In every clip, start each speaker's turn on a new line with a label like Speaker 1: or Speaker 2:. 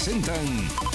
Speaker 1: Presentan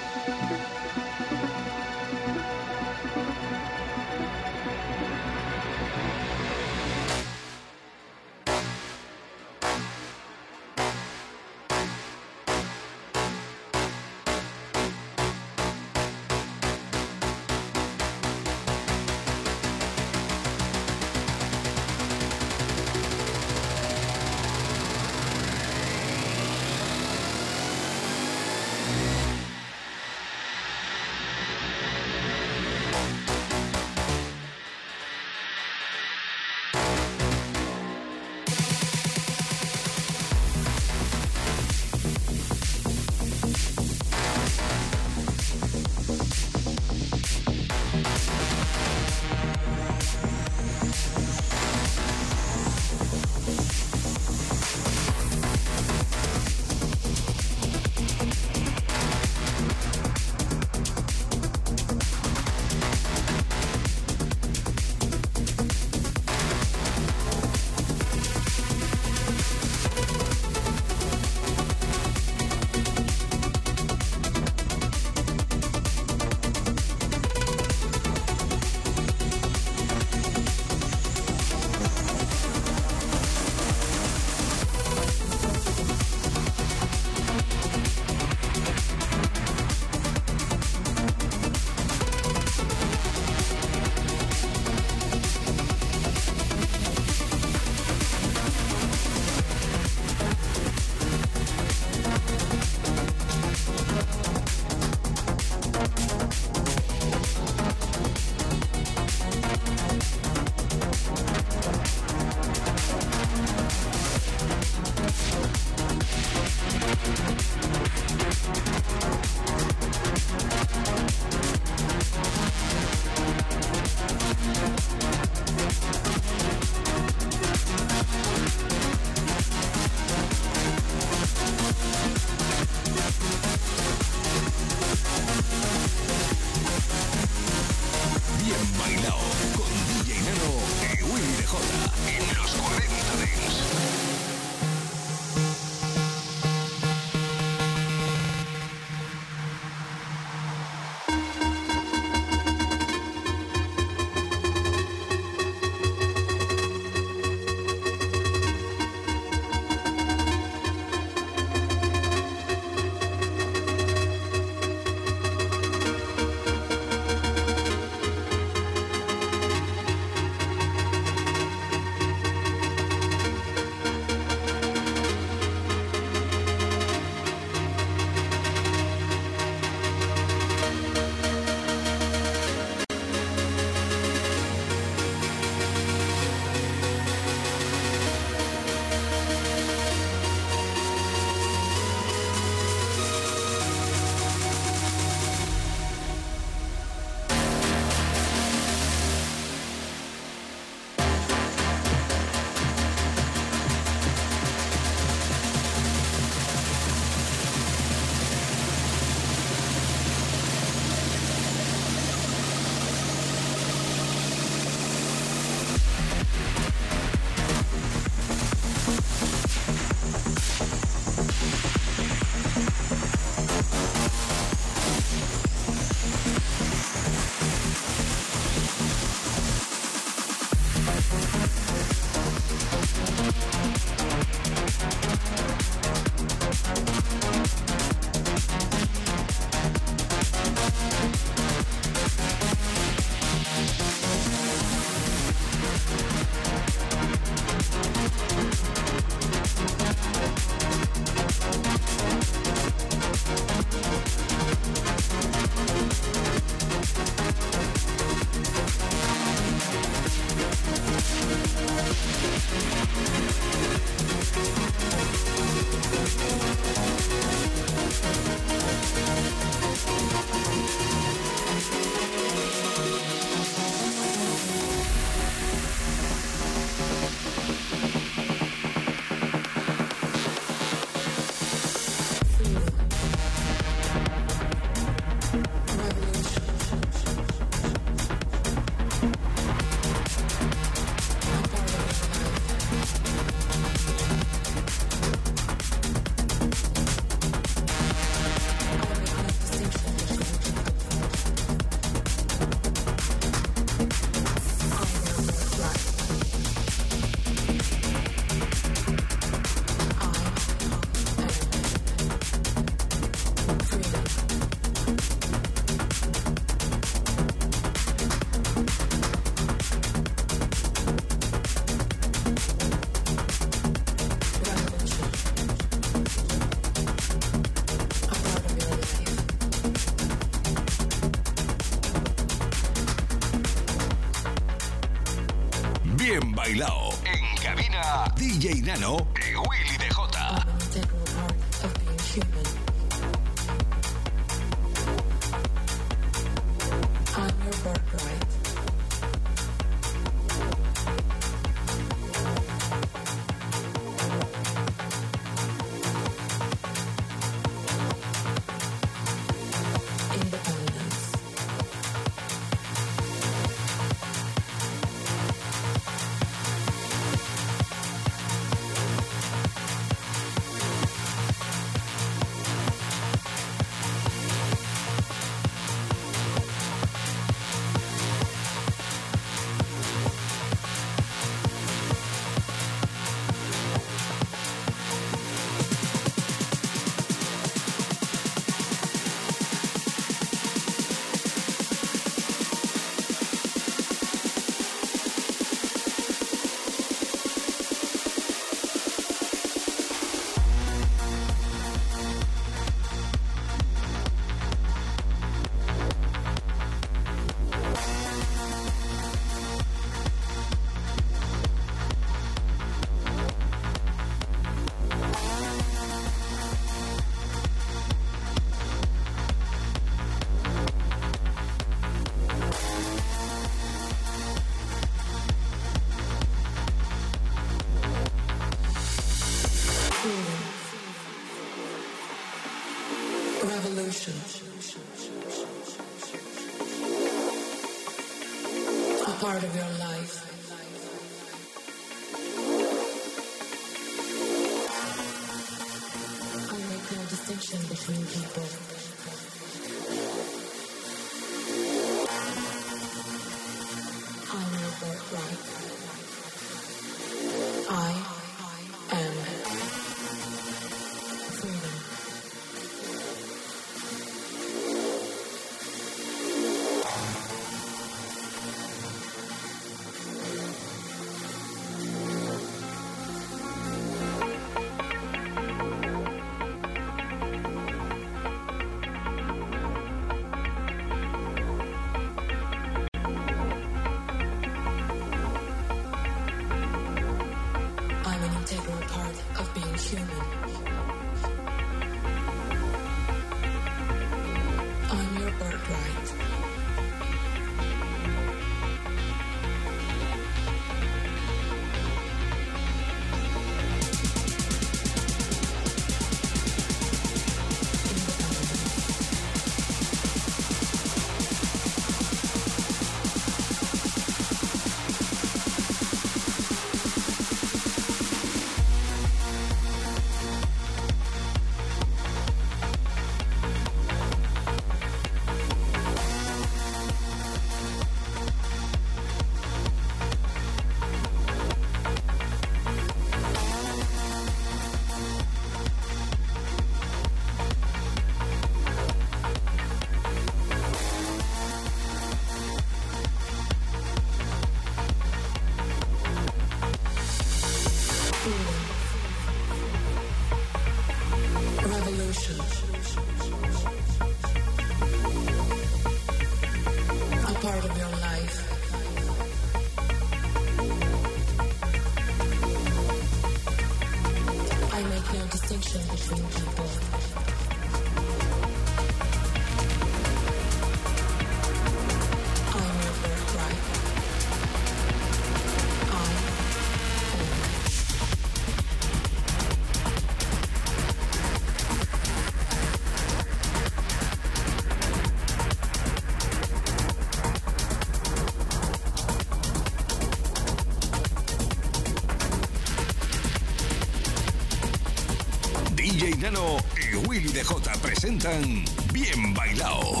Speaker 1: Presentan Bien Bailao.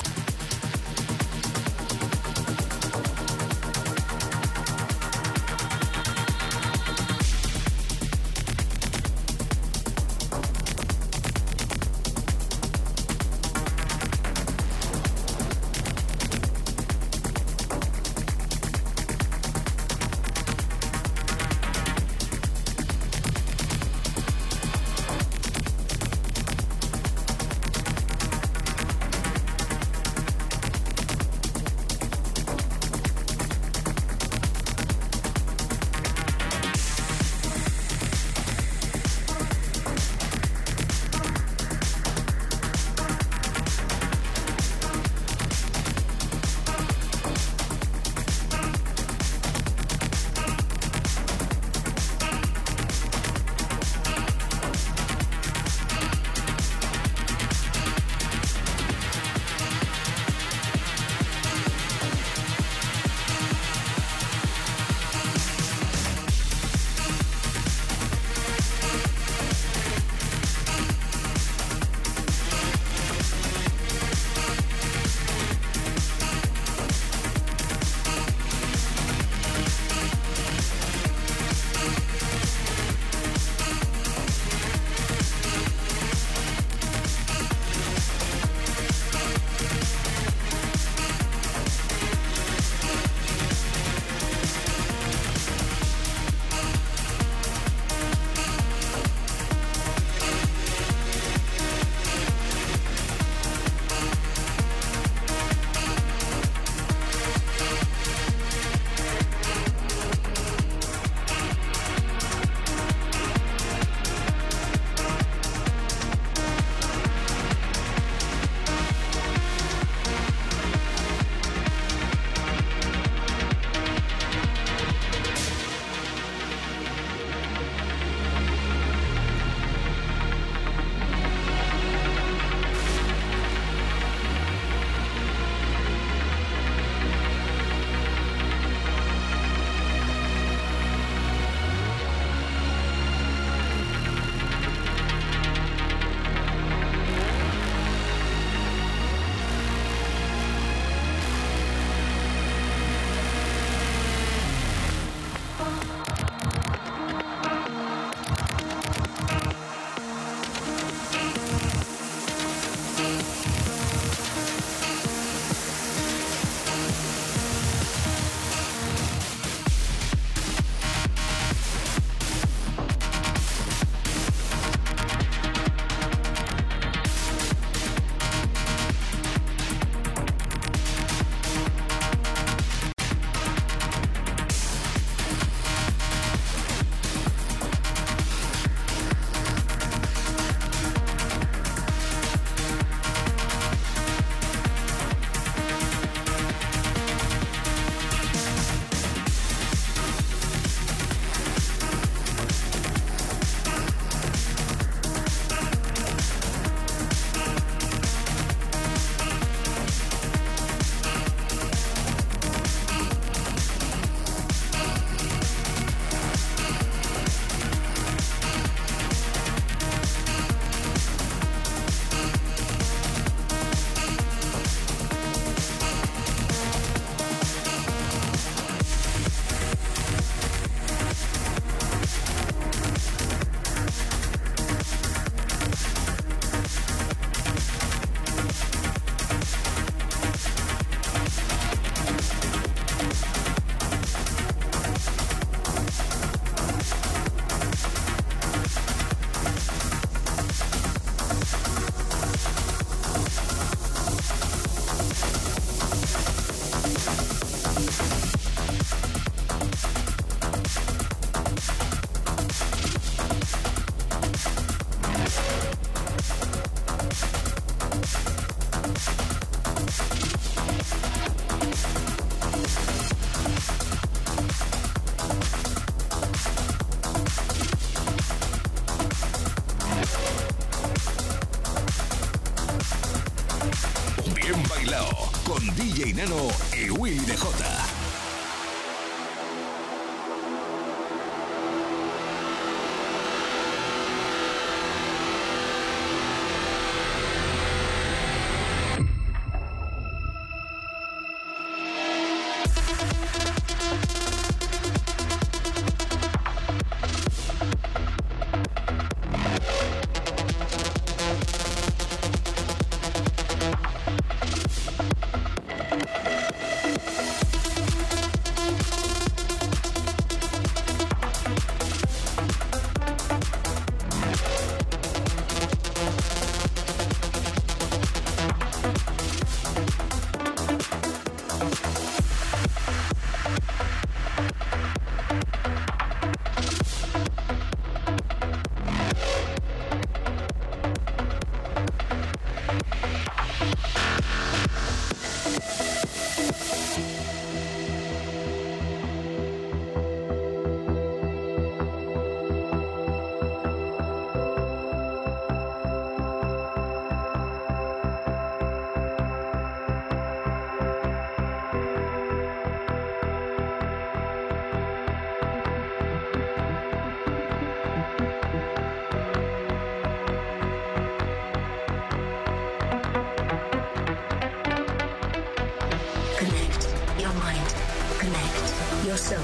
Speaker 2: soul.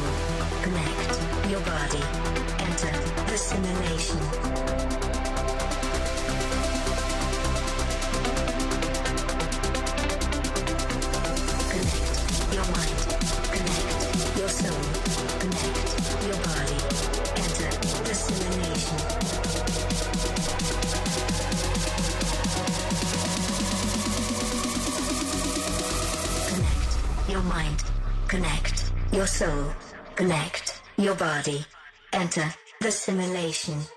Speaker 2: Connect your body. Enter the simulation. The simulation.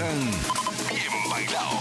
Speaker 2: están
Speaker 1: bien
Speaker 3: bailados.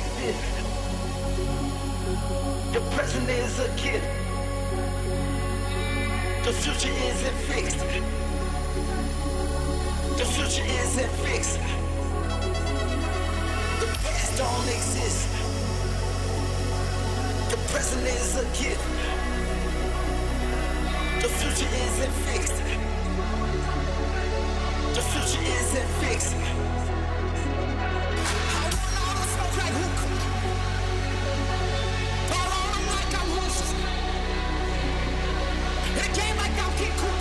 Speaker 4: exist. The present is a gift. The future isn't fixed. The future isn't fixed. The past don't exist. The present is a gift. The future isn't fixed. The future isn't fixed. It came like Don King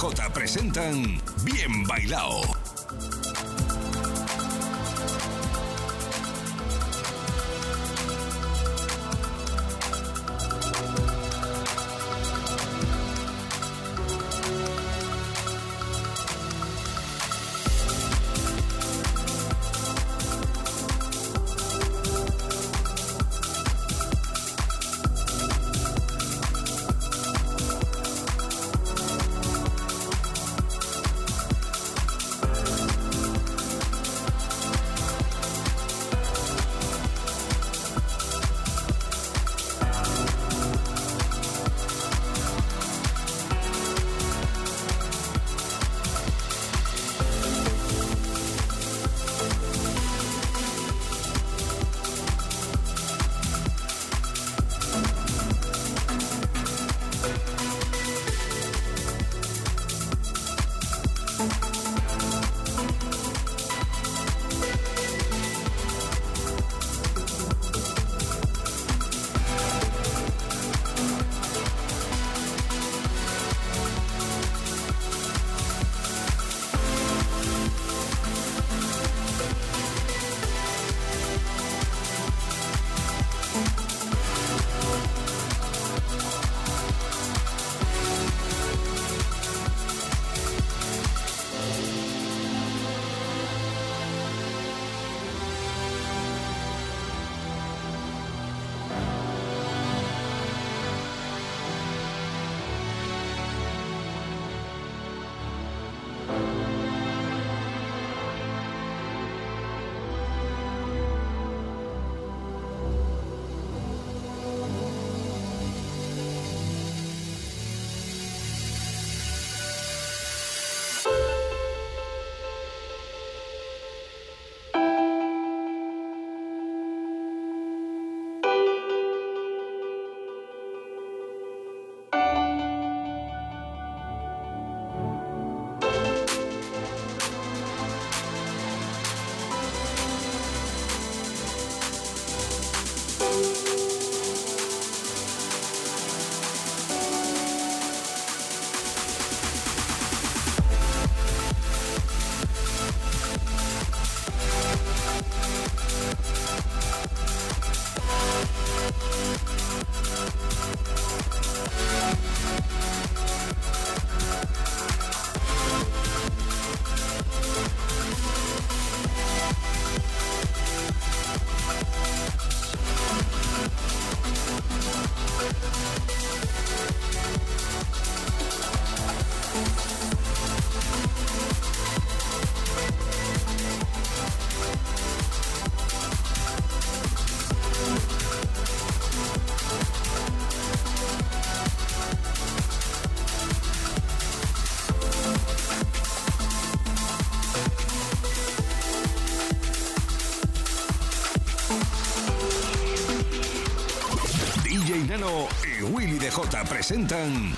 Speaker 1: presenta presentan Bien Bailao. Presentan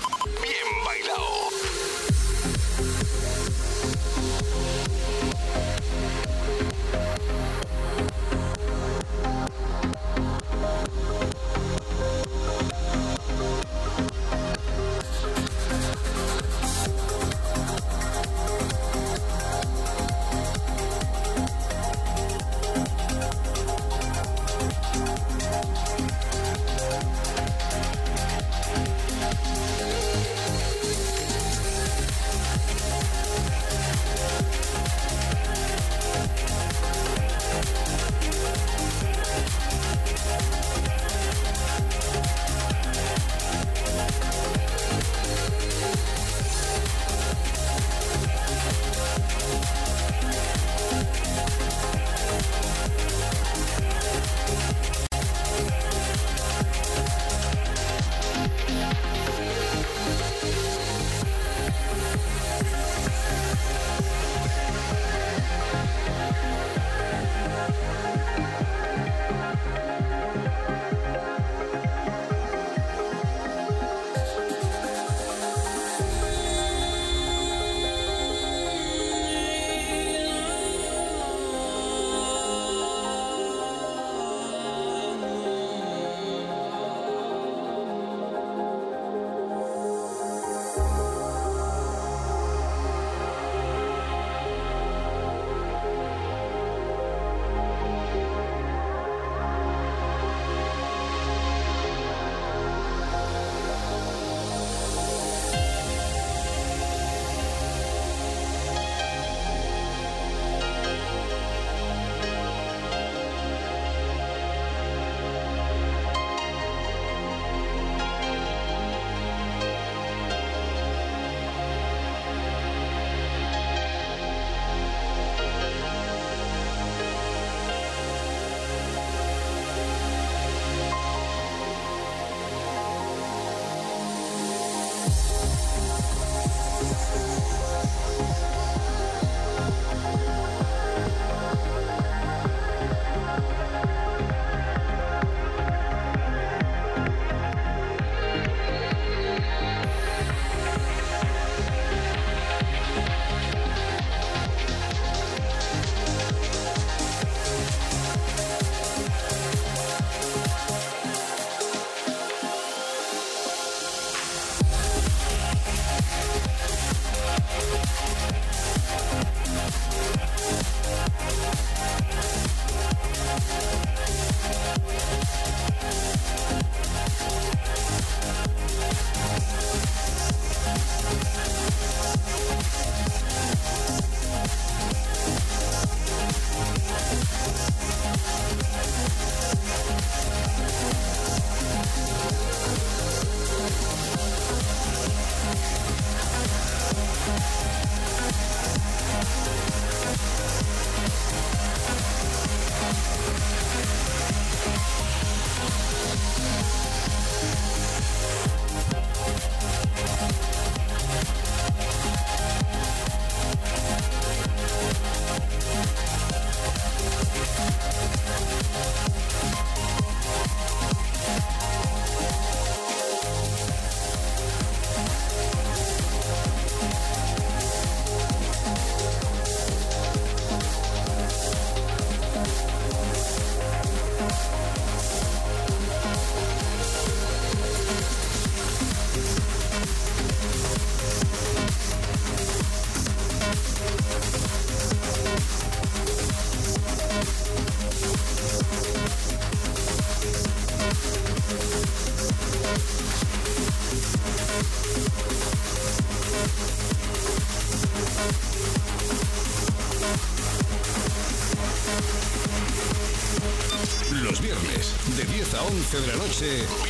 Speaker 1: noche,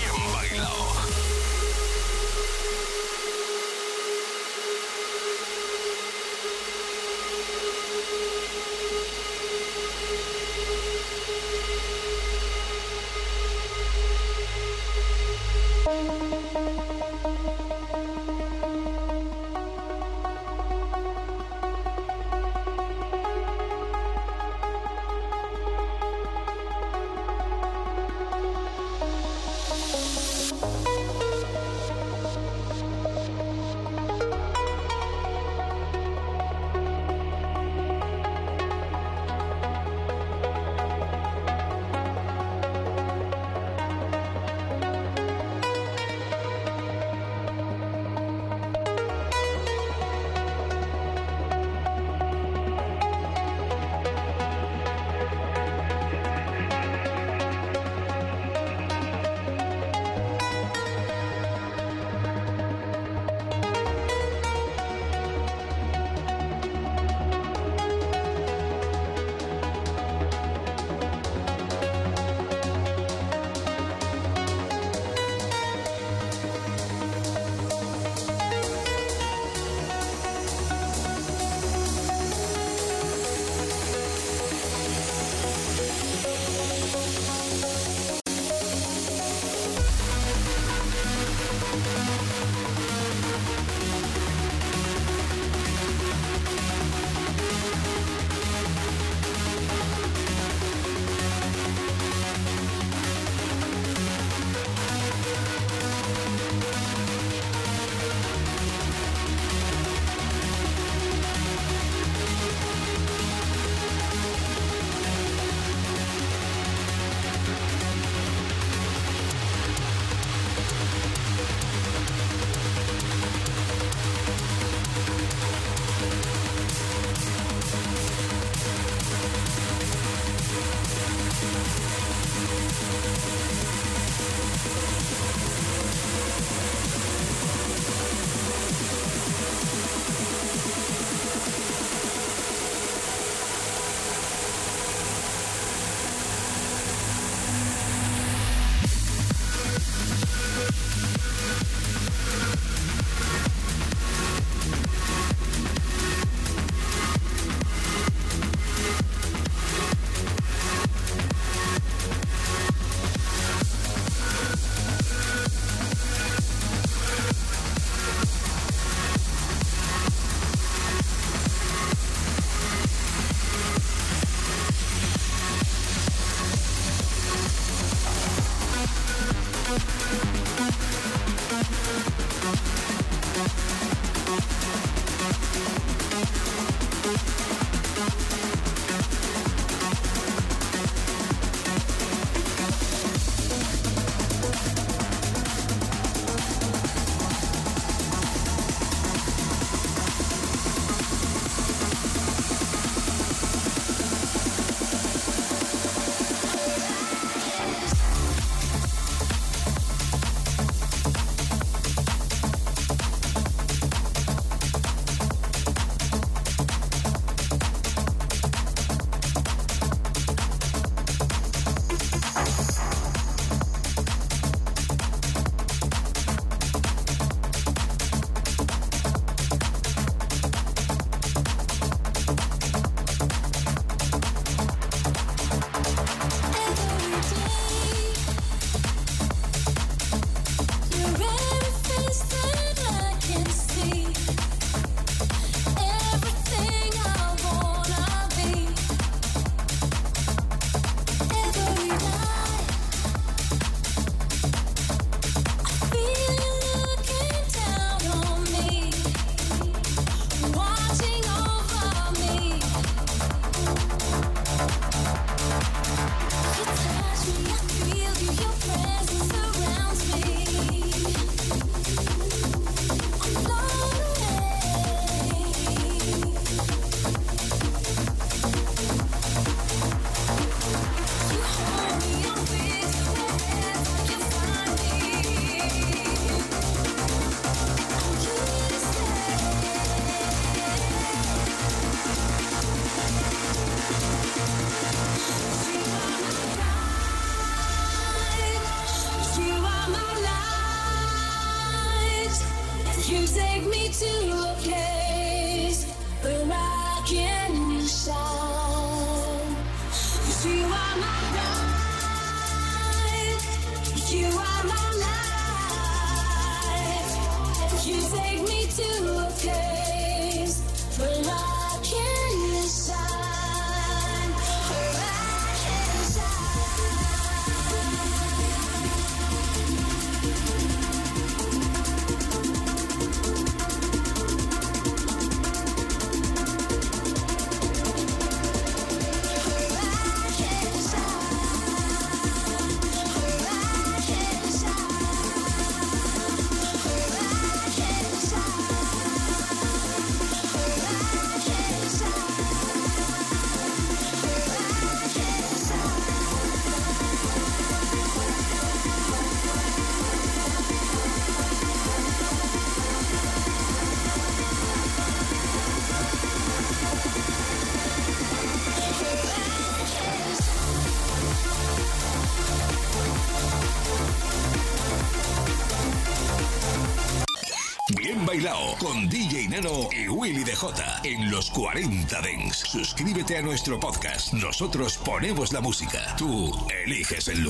Speaker 1: con DJ Nano y Willy DJ en los 40 Dents. Suscríbete a nuestro podcast. Nosotros ponemos la música. Tú eliges el lugar.